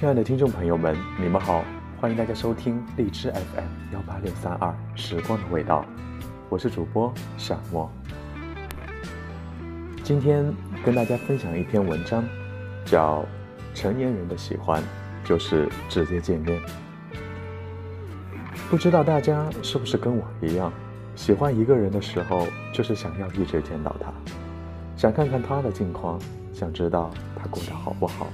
亲爱的听众朋友们，你们好，欢迎大家收听荔枝 FM 幺八六三二时光的味道，我是主播小莫。今天跟大家分享一篇文章，叫《成年人的喜欢就是直接见面》。不知道大家是不是跟我一样，喜欢一个人的时候，就是想要一直见到他，想看看他的近况，想知道他过得好不好。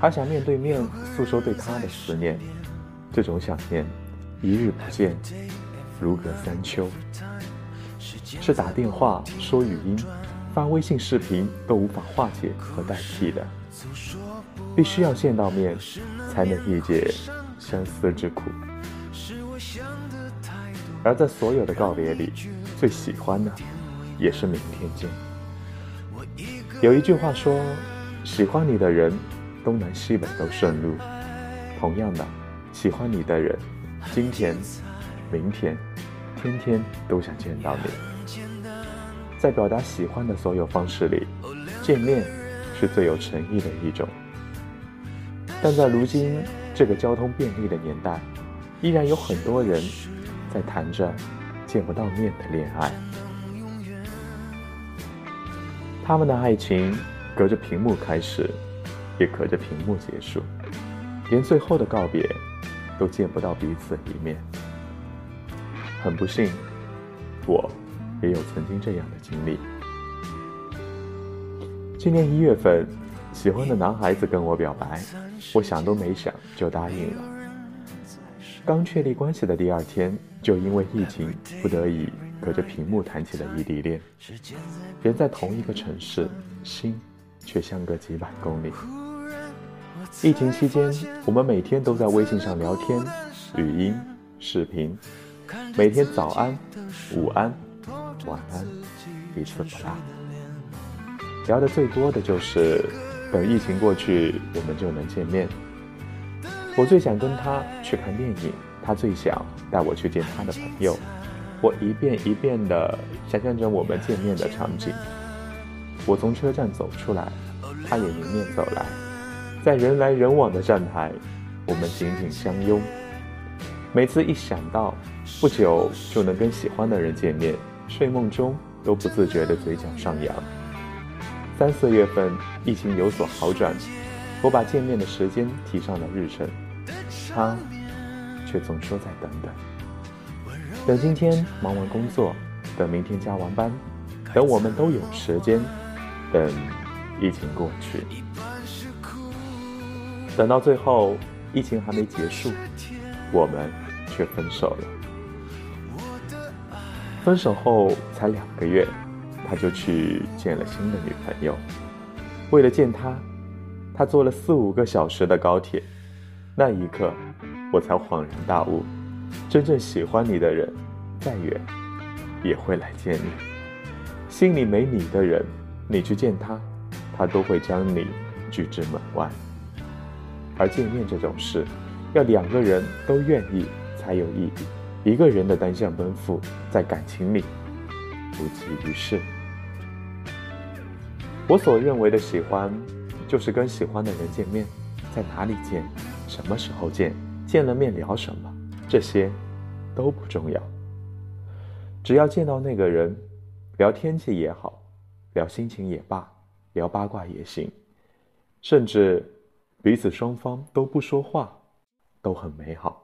还想面对面诉说对他的思念，这种想念，一日不见，如隔三秋。是打电话、说语音、发微信视频都无法化解和代替的，必须要见到面，才能理解相思之苦。而在所有的告别里，最喜欢的，也是明天见。有一句话说，喜欢你的人。东南西北都顺路。同样的，喜欢你的人，今天、明天、天天都想见到你。在表达喜欢的所有方式里，见面是最有诚意的一种。但在如今这个交通便利的年代，依然有很多人在谈着见不到面的恋爱。他们的爱情隔着屏幕开始。也隔着屏幕结束，连最后的告别都见不到彼此一面。很不幸，我也有曾经这样的经历。今年一月份，喜欢的男孩子跟我表白，我想都没想就答应了。刚确立关系的第二天，就因为疫情，不得已隔着屏幕谈起了异地恋。人在同一个城市，心却相隔几百公里。疫情期间，我们每天都在微信上聊天，语音、视频，每天早安、午安、晚安，一次不落。聊的最多的就是等疫情过去，我们就能见面。我最想跟他去看电影，他最想带我去见他的朋友。我一遍一遍地想象着我们见面的场景。我从车站走出来，他也迎面走来。在人来人往的站台，我们紧紧相拥。每次一想到不久就能跟喜欢的人见面，睡梦中都不自觉的嘴角上扬。三四月份疫情有所好转，我把见面的时间提上了日程，他却总说再等等。等今天忙完工作，等明天加完班，等我们都有时间，等疫情过去。等到最后，疫情还没结束，我们却分手了。分手后才两个月，他就去见了新的女朋友。为了见她，他坐了四五个小时的高铁。那一刻，我才恍然大悟：真正喜欢你的人，再远也会来见你。心里没你的人，你去见他，他都会将你拒之门外。而见面这种事，要两个人都愿意才有意义。一个人的单向奔赴，在感情里无济于事。我所认为的喜欢，就是跟喜欢的人见面，在哪里见，什么时候见，见了面聊什么，这些都不重要。只要见到那个人，聊天气也好，聊心情也罢，聊八卦也行，甚至。彼此双方都不说话，都很美好。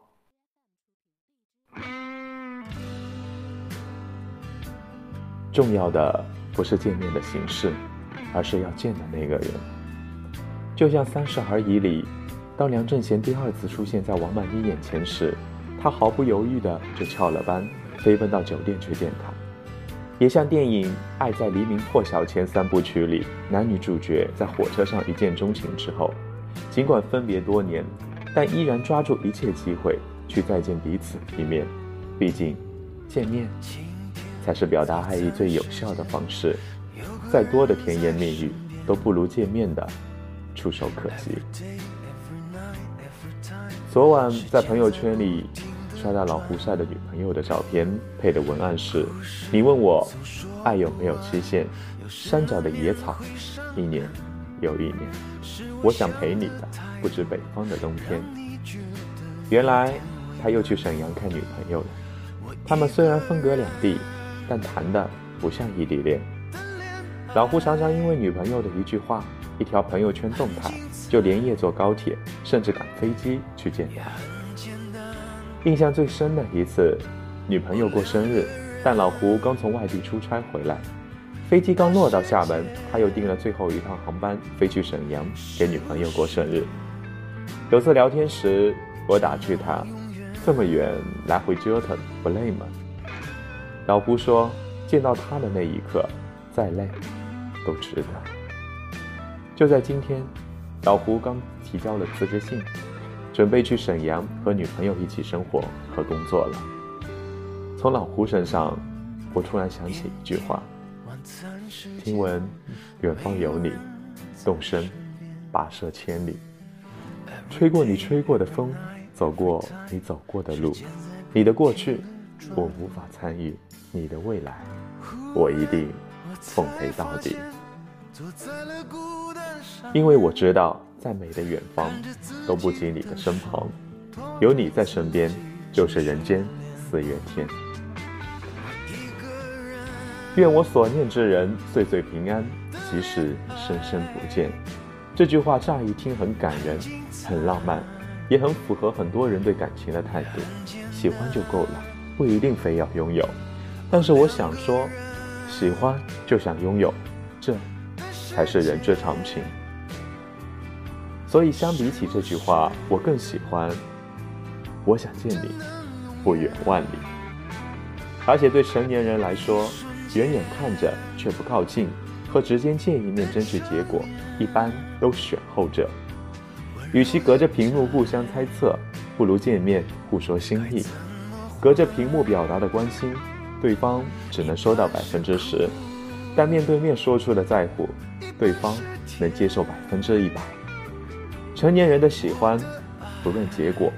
重要的不是见面的形式，而是要见的那个人。就像《三十而已》里，当梁正贤第二次出现在王曼妮眼前时，他毫不犹豫的就翘了班，飞奔到酒店去见她。也像电影《爱在黎明破晓前》三部曲里，男女主角在火车上一见钟情之后。尽管分别多年，但依然抓住一切机会去再见彼此一面。毕竟，见面才是表达爱意最有效的方式。再多的甜言蜜语，都不如见面的触手可及。昨晚在朋友圈里刷到老胡晒的女朋友的照片，配的文案是：“你问我爱有没有期限？山脚的野草，一年。”又一年，我想陪你的不止北方的冬天。原来他又去沈阳看女朋友了。他们虽然分隔两地，但谈的不像异地恋。老胡常常因为女朋友的一句话、一条朋友圈动态，就连夜坐高铁，甚至赶飞机去见她。印象最深的一次，女朋友过生日，但老胡刚从外地出差回来。飞机刚落到厦门，他又订了最后一趟航班飞去沈阳给女朋友过生日。有次聊天时，我打趣他：“这么远来回折腾，不累吗？”老胡说：“见到他的那一刻，再累都值得。”就在今天，老胡刚提交了辞职信，准备去沈阳和女朋友一起生活和工作了。从老胡身上，我突然想起一句话。听闻远方有你，动身跋涉千里，吹过你吹过的风，走过你走过的路。你的过去我无法参与，你的未来我一定奉陪到底。因为我知道，再美的远方都不及你的身旁，有你在身边，就是人间四月天。愿我所念之人岁岁平安，即使生生不见。这句话乍一听很感人，很浪漫，也很符合很多人对感情的态度。喜欢就够了，不一定非要拥有。但是我想说，喜欢就想拥有，这才是人之常情。所以相比起这句话，我更喜欢“我想见你，不远万里”。而且对成年人来说，远远看着却不靠近，和直接见一面争取结果，一般都选后者。与其隔着屏幕互相猜测，不如见面互说心意。隔着屏幕表达的关心，对方只能收到百分之十；但面对面说出的在乎，对方能接受百分之一百。成年人的喜欢，不论结果，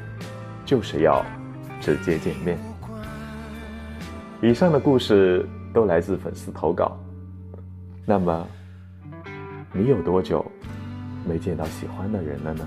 就是要直接见面。以上的故事。都来自粉丝投稿。那么，你有多久没见到喜欢的人了呢？